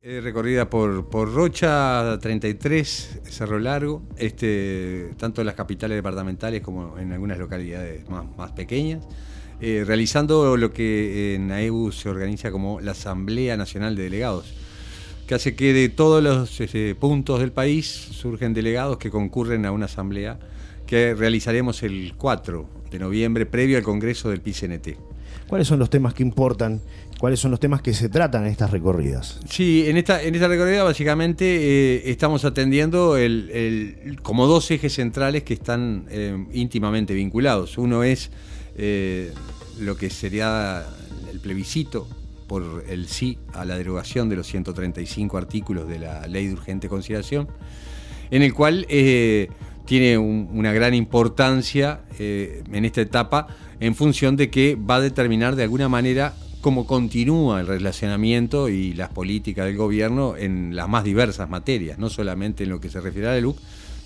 Recorrida por, por Rocha 33, Cerro Largo, este, tanto en las capitales departamentales como en algunas localidades más, más pequeñas, eh, realizando lo que en AEBU se organiza como la Asamblea Nacional de Delegados, que hace que de todos los este, puntos del país surgen delegados que concurren a una asamblea que realizaremos el 4 de noviembre previo al Congreso del PCNT. ¿Cuáles son los temas que importan? ¿Cuáles son los temas que se tratan en estas recorridas? Sí, en esta, en esta recorrida básicamente eh, estamos atendiendo el, como dos ejes centrales que están eh, íntimamente vinculados. Uno es eh, lo que sería el plebiscito por el sí a la derogación de los 135 artículos de la ley de urgente consideración, en el cual tiene una gran importancia en esta etapa en función de que va a determinar de alguna manera cómo continúa el relacionamiento y las políticas del gobierno en las más diversas materias, no solamente en lo que se refiere a la LUC,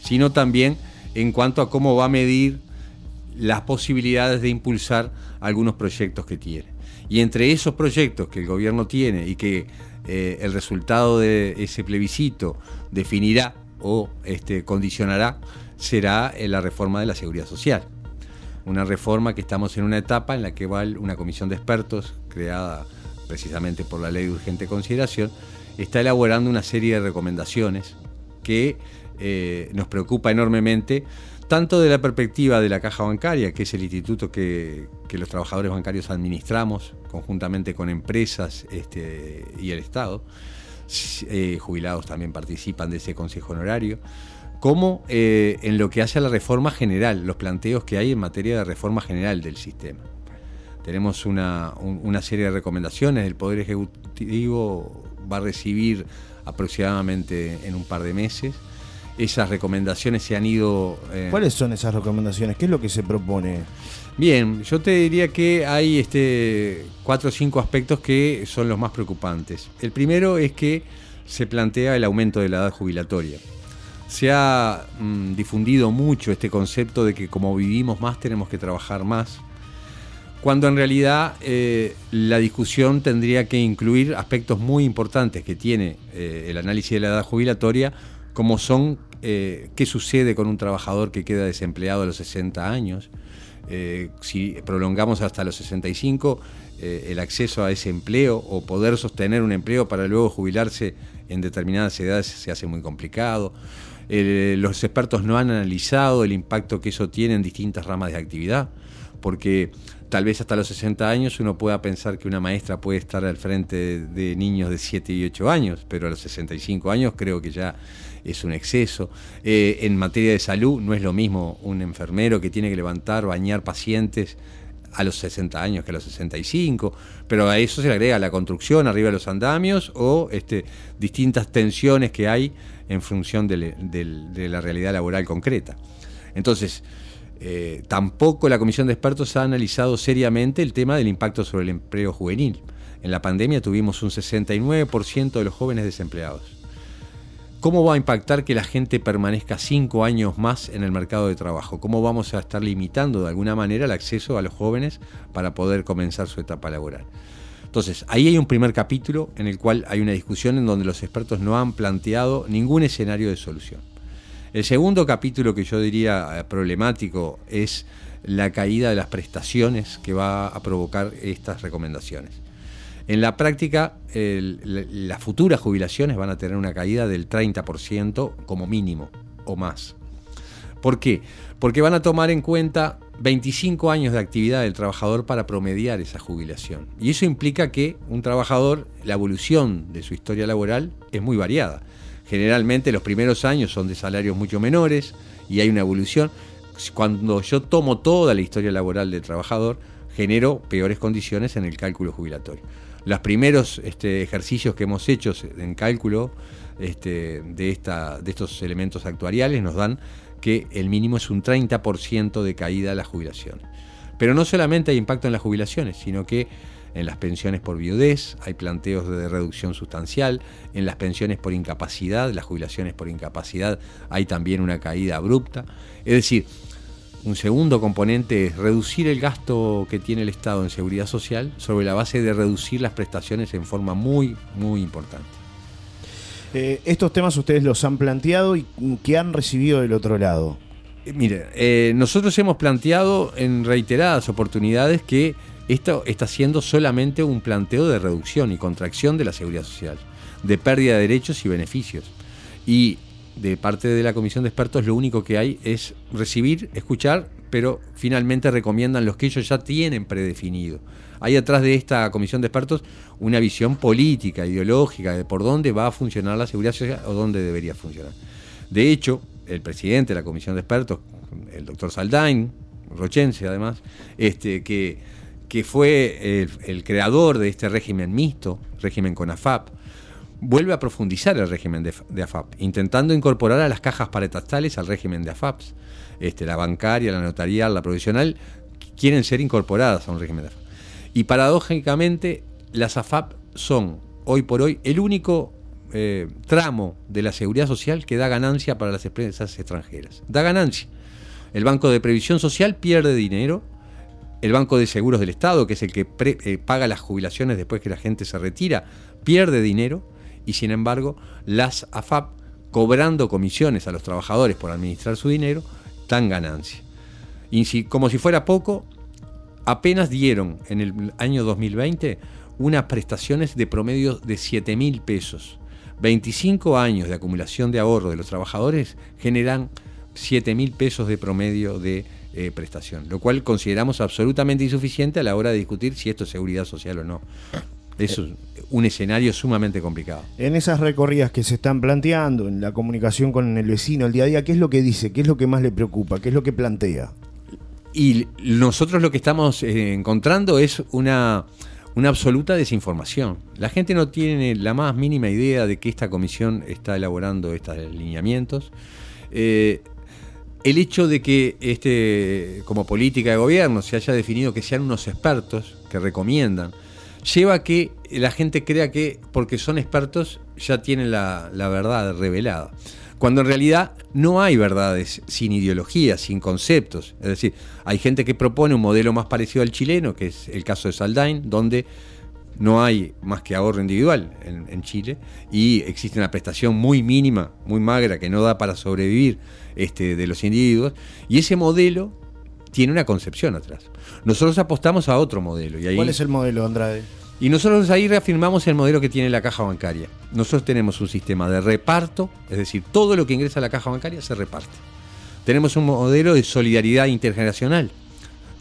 sino también en cuanto a cómo va a medir las posibilidades de impulsar algunos proyectos que tiene. Y entre esos proyectos que el gobierno tiene y que eh, el resultado de ese plebiscito definirá o este, condicionará, será la reforma de la seguridad social. Una reforma que estamos en una etapa en la que va una comisión de expertos creada precisamente por la ley de urgente consideración, está elaborando una serie de recomendaciones que eh, nos preocupa enormemente, tanto de la perspectiva de la caja bancaria, que es el instituto que, los trabajadores bancarios administramos conjuntamente con empresas este, y el Estado, eh, jubilados también participan de ese consejo honorario, como eh, en lo que hace a la reforma general, los planteos que hay en materia de reforma general del sistema. Tenemos una, serie de recomendaciones, el Poder Ejecutivo va a recibir aproximadamente en un par de meses. Esas recomendaciones se han ido... Eh, ¿Cuáles son esas recomendaciones? ¿Qué es lo que se propone? Bien, yo te diría que hay este, cuatro o cinco aspectos que son los más preocupantes. El primero es que se plantea el aumento de la edad jubilatoria se ha mm, difundido mucho este concepto de que como vivimos más tenemos que trabajar más, cuando en realidad eh, la discusión tendría que incluir aspectos muy importantes que tiene eh, el análisis de la edad jubilatoria, como son eh, qué sucede con un trabajador que queda desempleado a los 60 años, si prolongamos hasta los 65 el acceso a ese empleo o poder sostener un empleo para luego jubilarse en determinadas edades se hace muy complicado. Los expertos no han analizado el impacto que eso tiene en distintas ramas de actividad, porque tal vez hasta los 60 años uno pueda pensar que una maestra puede estar al frente de, niños de 7 y 8 años, pero a los 65 años creo que ya es un exceso. Eh, en materia de salud no es lo mismo un enfermero que tiene que levantar, bañar pacientes a los 60 años que a los 65, pero a eso se le agrega la construcción arriba de los andamios o este, distintas tensiones que hay en función de, la realidad laboral concreta. Entonces, eh, tampoco la Comisión de Expertos ha analizado seriamente el tema del impacto sobre el empleo juvenil. En la pandemia tuvimos un 69% de los jóvenes desempleados. ¿Cómo va a impactar que la gente permanezca cinco años más en el mercado de trabajo? ¿Cómo vamos a estar limitando de alguna manera el acceso a los jóvenes para poder comenzar su etapa laboral? Entonces, ahí hay un primer capítulo en el cual hay una discusión en donde los expertos no han planteado ningún escenario de solución. El segundo capítulo que yo diría eh, problemático es la caída de las prestaciones que va a provocar estas recomendaciones. En la práctica, las futuras jubilaciones van a tener una caída del 30% como mínimo o más. ¿Por qué? Porque van a tomar en cuenta 25 años de actividad del trabajador para promediar esa jubilación. Y eso implica que un trabajador, la evolución de su historia laboral es muy variada. Generalmente los primeros años son de salarios mucho menores y hay una evolución. Cuando yo tomo toda la historia laboral del trabajador, genero peores condiciones en el cálculo jubilatorio. Los primeros este, ejercicios que hemos hecho en cálculo este, de, estos elementos actuariales nos dan que el mínimo es un 30% de caída de las jubilaciones. Pero no solamente hay impacto en las jubilaciones, sino que en las pensiones por viudez hay planteos de reducción sustancial, en las pensiones por incapacidad, las jubilaciones por incapacidad hay también una caída abrupta. Es decir, un segundo componente es reducir el gasto que tiene el Estado en seguridad social sobre la base de reducir las prestaciones en forma muy, muy importante. Eh, estos temas ustedes los han planteado y ¿qué han recibido del otro lado? Eh, mire, eh, nosotros hemos planteado en reiteradas oportunidades que esto está siendo solamente un planteo de reducción y contracción de la seguridad social, de pérdida de derechos y beneficios. Y de parte de la comisión de expertos lo único que hay es recibir, escuchar, pero finalmente recomiendan los que ellos ya tienen predefinido. Hay atrás de esta comisión de expertos una visión política, ideológica, de por dónde va a funcionar la seguridad social o dónde debería funcionar. De hecho, el presidente de la comisión de expertos, el doctor Saldain, rochense además, este, que, que fue el, creador de este régimen mixto, régimen con AFAP, vuelve a profundizar el régimen de, AFAP, intentando incorporar a las cajas paretastales al régimen de AFAPs. Este, la bancaria, la notarial, la provisional, quieren ser incorporadas a un régimen de AFAP. Y paradójicamente, las AFAP son, hoy por hoy, el único eh, tramo de la seguridad social que da ganancia para las empresas extranjeras. Da ganancia. El Banco de Previsión Social pierde dinero. El Banco de Seguros del Estado, que es el que eh, paga las jubilaciones después que la gente se retira, pierde dinero y sin embargo las AFAP, cobrando comisiones a los trabajadores por administrar su dinero, dan ganancia. Y si, como si fuera poco, apenas dieron en el año 2020 unas prestaciones de promedio de 7 mil pesos. 25 años de acumulación de ahorro de los trabajadores generan 7 mil pesos de promedio de eh, prestación, lo cual consideramos absolutamente insuficiente a la hora de discutir si esto es seguridad social o no. Es un escenario sumamente complicado. En esas recorridas que se están planteando, en la comunicación con el vecino, el día a día, ¿qué es lo que dice? ¿Qué es lo que más le preocupa? ¿Qué es lo que plantea? Y nosotros lo que estamos eh, encontrando es una, una absoluta desinformación. La gente no tiene la más mínima idea de que esta comisión está elaborando estos lineamientos. Eh, el hecho de que este, como política de gobierno se haya definido que sean unos expertos que recomiendan lleva a que la gente crea que porque son expertos ya tienen la, verdad revelada. Cuando en realidad no hay verdades sin ideología, sin conceptos. Es decir, hay gente que propone un modelo más parecido al chileno, que es el caso de Saldain, donde no hay más que ahorro individual en, Chile y existe una prestación muy mínima, muy magra, que no da para sobrevivir este, de los individuos. Y ese modelo tiene una concepción atrás. Nosotros apostamos a otro modelo. Y ¿Cuál es el modelo, Andrade? Y nosotros ahí reafirmamos el modelo que tiene la caja bancaria. Nosotros tenemos un sistema de reparto, es decir, todo lo que ingresa a la caja bancaria se reparte. Tenemos un modelo de solidaridad intergeneracional.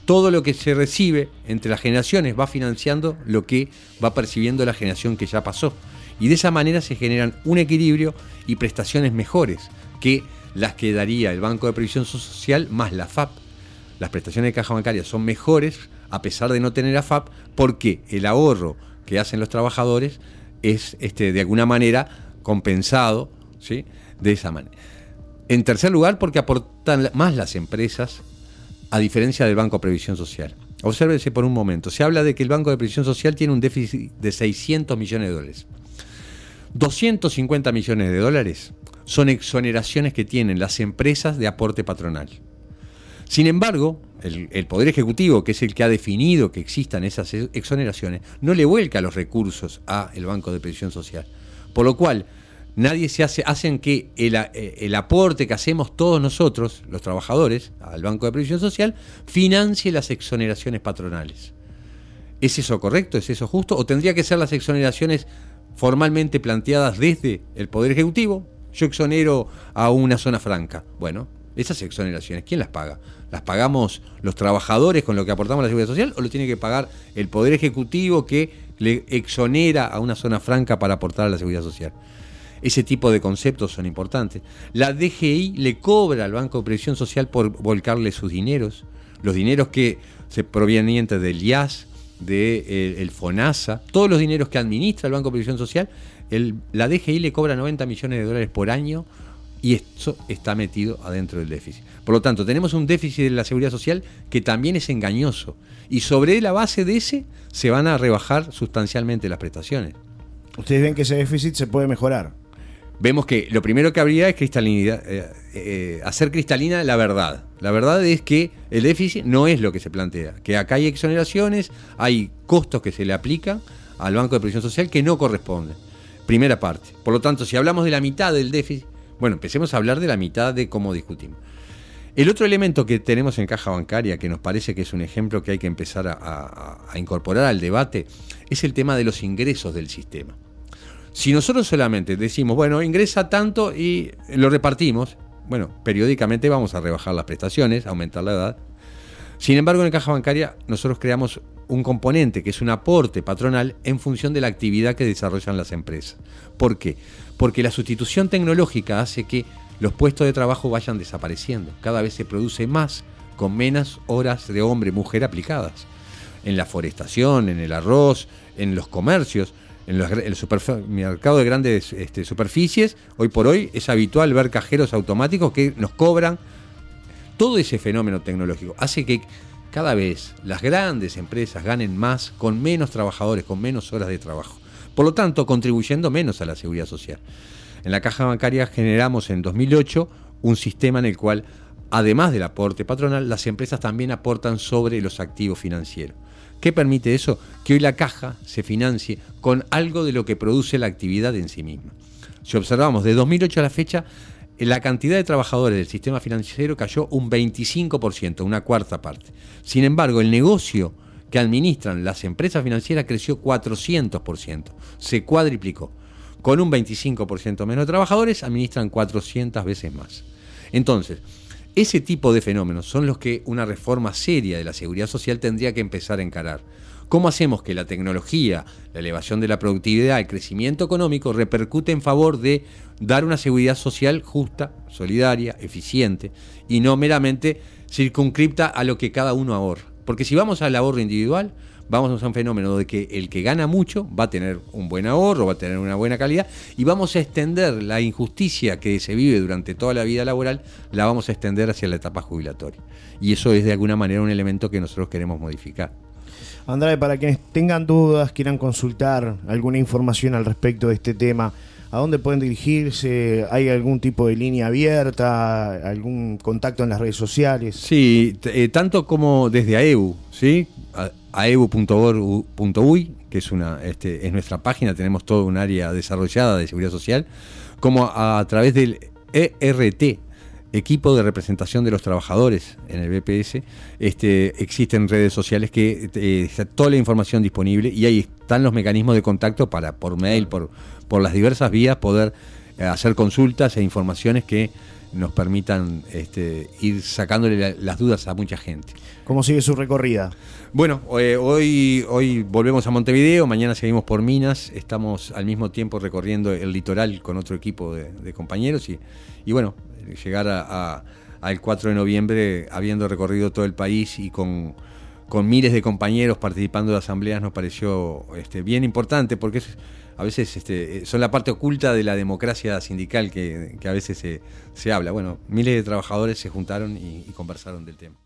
Todo lo que se recibe entre las generaciones va financiando lo que va percibiendo la generación que ya pasó. Y de esa manera se generan un equilibrio y prestaciones mejores que las que daría el Banco de Previsión Social más la FAP las prestaciones de caja bancaria son mejores a pesar de no tener AFAP, porque el ahorro que hacen los trabajadores es este, de alguna manera compensado ¿sí? de esa manera. En tercer lugar, porque aportan más las empresas, a diferencia del Banco de Previsión Social. Obsérvese por un momento. Se habla de que el Banco de Previsión Social tiene un déficit de 600 millones de dólares. 250 millones de dólares son exoneraciones que tienen las empresas de aporte patronal. Sin embargo, el, Poder Ejecutivo, que es el que ha definido que existan esas exoneraciones, no le vuelca los recursos al Banco de Previsión Social. Por lo cual, nadie se hace, hacen que el, eh, el, aporte que hacemos todos nosotros, los trabajadores, al Banco de Previsión Social, financie las exoneraciones patronales. ¿Es eso correcto? ¿Es eso justo? ¿O tendría que ser las exoneraciones formalmente planteadas desde el Poder Ejecutivo? Yo exonero a una zona franca. Bueno, esas exoneraciones, ¿quién las paga? ¿Las pagamos los trabajadores con lo que aportamos a la seguridad social o lo tiene que pagar el Poder Ejecutivo que le exonera a una zona franca para aportar a la seguridad social? Ese tipo de conceptos son importantes. La DGI le cobra al Banco de Previsión Social por volcarle sus dineros, los dineros que se provenientes del IAS, del de, el FONASA, todos los dineros que administra el Banco de Previsión Social, la DGI le cobra 90 millones de dólares por año y eso está metido adentro del déficit. Por lo tanto, tenemos un déficit de la seguridad social que también es engañoso y sobre la base de ese se van a rebajar sustancialmente las prestaciones. Ustedes ven que ese déficit se puede mejorar. Vemos que lo primero que habría es cristalinidad, eh, eh, hacer cristalina la verdad. La verdad es que el déficit no es lo que se plantea, que acá hay exoneraciones, hay costos que se le aplican al Banco de Previsión Social que no corresponden. Primera parte. Por lo tanto, si hablamos de la mitad del déficit, bueno, empecemos a hablar de la mitad de cómo discutimos. El otro elemento que tenemos en caja bancaria, que nos parece que es un ejemplo que hay que empezar a, a incorporar al debate, es el tema de los ingresos del sistema. Si nosotros solamente decimos, bueno, ingresa tanto y lo repartimos, bueno, periódicamente vamos a rebajar las prestaciones, aumentar la edad. Sin embargo, en caja bancaria nosotros creamos un componente que es un aporte patronal en función de la actividad que desarrollan las empresas. ¿Por qué? Porque la sustitución tecnológica hace que los puestos de trabajo vayan desapareciendo. Cada vez se produce más con menos horas de hombre-mujer aplicadas. En la forestación, en el arroz, en los comercios, en los, el supermercado de grandes este, superficies, hoy por hoy es habitual ver cajeros automáticos que nos cobran. Todo ese fenómeno tecnológico hace que cada vez las grandes empresas ganen más con menos trabajadores, con menos horas de trabajo. Por lo tanto, contribuyendo menos a la seguridad social. En la caja bancaria generamos en 2008 un sistema en el cual, además del aporte patronal, las empresas también aportan sobre los activos financieros. ¿Qué permite eso? Que hoy la caja se financie con algo de lo que produce la actividad en sí misma. Si observamos de 2008 a la fecha, la cantidad de trabajadores del sistema financiero cayó un 25%, una cuarta parte. Sin embargo, el negocio que administran las empresas financieras creció 400%, se cuadriplicó con un 25% menos de trabajadores, administran 400 veces más. Entonces, ese tipo de fenómenos son los que una reforma seria de la seguridad social tendría que empezar a encarar. ¿Cómo hacemos que la tecnología, la elevación de la productividad, el crecimiento económico repercute en favor de dar una seguridad social justa, solidaria, eficiente y no meramente circunscripta a lo que cada uno ahorra? Porque si vamos al ahorro individual, vamos a un fenómeno de que el que gana mucho va a tener un buen ahorro, va a tener una buena calidad y vamos a extender la injusticia que se vive durante toda la vida laboral, la vamos a extender hacia la etapa jubilatoria. Y eso es de alguna manera un elemento que nosotros queremos modificar. Andrade, para quienes tengan dudas, quieran consultar alguna información al respecto de este tema, ¿a dónde pueden dirigirse? ¿Hay algún tipo de línea abierta? ¿Algún contacto en las redes sociales? Sí, eh, tanto como desde AEU, ¿sí? aebu.org.uy, que es, una, este, es nuestra página, tenemos todo un área desarrollada de seguridad social, como a, través del ERT, equipo de representación de los trabajadores en el BPS, este, existen redes sociales que eh, está toda la información disponible y ahí están los mecanismos de contacto para por mail, por, por las diversas vías poder eh, hacer consultas e informaciones que nos permitan este, ir sacándole las dudas a mucha gente. ¿Cómo sigue su recorrida? Bueno, eh, hoy, hoy volvemos a Montevideo, mañana seguimos por Minas, estamos al mismo tiempo recorriendo el litoral con otro equipo de, compañeros y, y, bueno, llegar a, al 4 de noviembre habiendo recorrido todo el país y con, con miles de compañeros participando de asambleas nos pareció este, bien importante porque es a veces este, son la parte oculta de la democracia sindical que, a veces se, habla. Bueno, miles de trabajadores se juntaron y conversaron del tema.